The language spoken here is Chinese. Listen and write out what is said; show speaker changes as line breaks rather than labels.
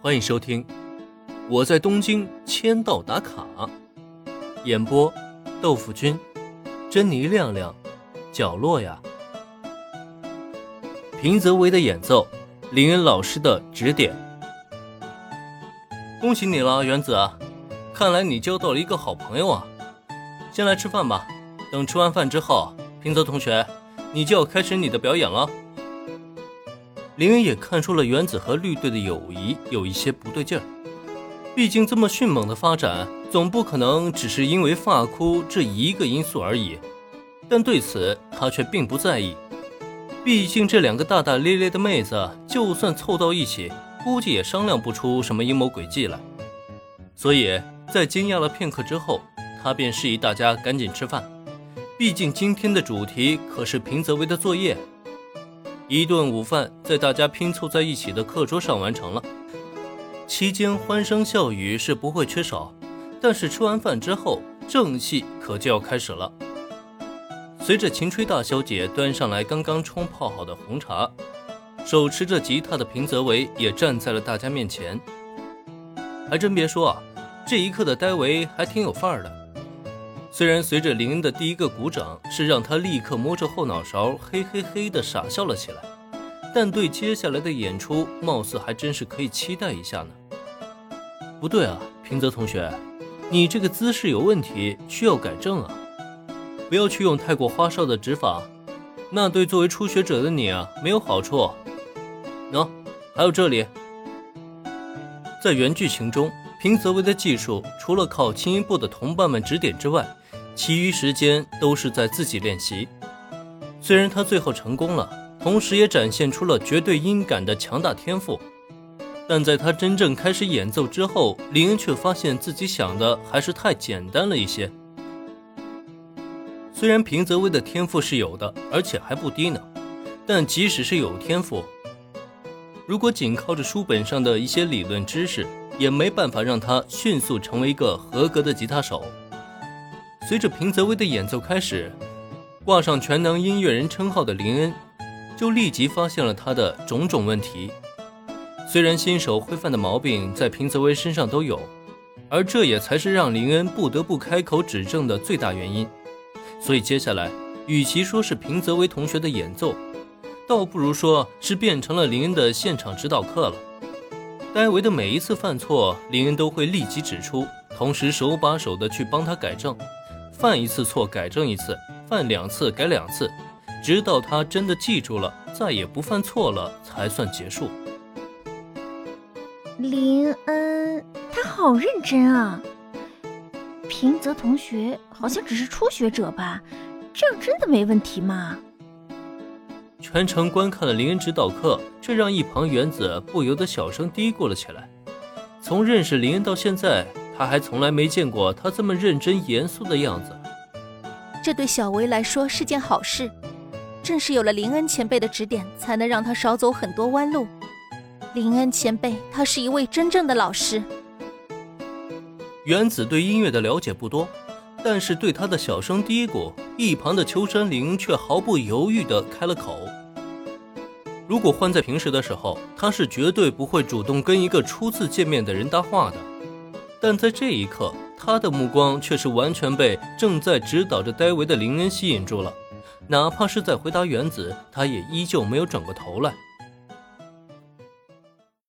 欢迎收听《我在东京签到打卡》，演播：豆腐君、珍妮亮亮、角落呀。平泽唯的演奏，林恩老师的指点。恭喜你了，原子！看来你交到了一个好朋友啊。先来吃饭吧，等吃完饭之后，平泽同学，你就要开始你的表演了。林恩也看出了原子和绿队的友谊有一些不对劲儿，毕竟这么迅猛的发展，总不可能只是因为发箍这一个因素而已。但对此他却并不在意，毕竟这两个大大咧咧的妹子，就算凑到一起，估计也商量不出什么阴谋诡计来。所以在惊讶了片刻之后，他便示意大家赶紧吃饭，毕竟今天的主题可是平泽唯的作业。一顿午饭在大家拼凑在一起的课桌上完成了，期间欢声笑语是不会缺少。但是吃完饭之后，正戏可就要开始了。随着秦吹大小姐端上来刚刚冲泡好的红茶，手持着吉他的平泽唯也站在了大家面前。还真别说啊，这一刻的戴维还挺有范儿的。虽然随着林恩的第一个鼓掌，是让他立刻摸着后脑勺，嘿嘿嘿的傻笑了起来，但对接下来的演出，貌似还真是可以期待一下呢。不对啊，平泽同学，你这个姿势有问题，需要改正啊！不要去用太过花哨的指法，那对作为初学者的你啊没有好处。喏，还有这里，在原剧情中，平泽唯的技术除了靠轻音部的同伴们指点之外，其余时间都是在自己练习。虽然他最后成功了，同时也展现出了绝对音感的强大天赋，但在他真正开始演奏之后，林恩却发现自己想的还是太简单了一些。虽然平泽威的天赋是有的，而且还不低呢，但即使是有天赋，如果仅靠着书本上的一些理论知识，也没办法让他迅速成为一个合格的吉他手。随着平泽威的演奏开始，挂上全能音乐人称号的林恩，就立即发现了他的种种问题。虽然新手会犯的毛病在平泽威身上都有，而这也才是让林恩不得不开口指正的最大原因。所以接下来，与其说是平泽威同学的演奏，倒不如说是变成了林恩的现场指导课了。戴维的每一次犯错，林恩都会立即指出，同时手把手的去帮他改正。犯一次错改正一次，犯两次改两次，直到他真的记住了，再也不犯错了，才算结束。
林恩，他好认真啊。平泽同学好像只是初学者吧？这样真的没问题吗？
全程观看了林恩指导课，这让一旁原子不由得小声嘀咕了起来。从认识林恩到现在。他还从来没见过他这么认真严肃的样子，
这对小维来说是件好事。正是有了林恩前辈的指点，才能让他少走很多弯路。林恩前辈，他是一位真正的老师。
原子对音乐的了解不多，但是对他的小声嘀咕，一旁的秋山绫却毫不犹豫地开了口。如果换在平时的时候，他是绝对不会主动跟一个初次见面的人搭话的。但在这一刻，他的目光却是完全被正在指导着戴维的林恩吸引住了。哪怕是在回答原子，他也依旧没有转过头来。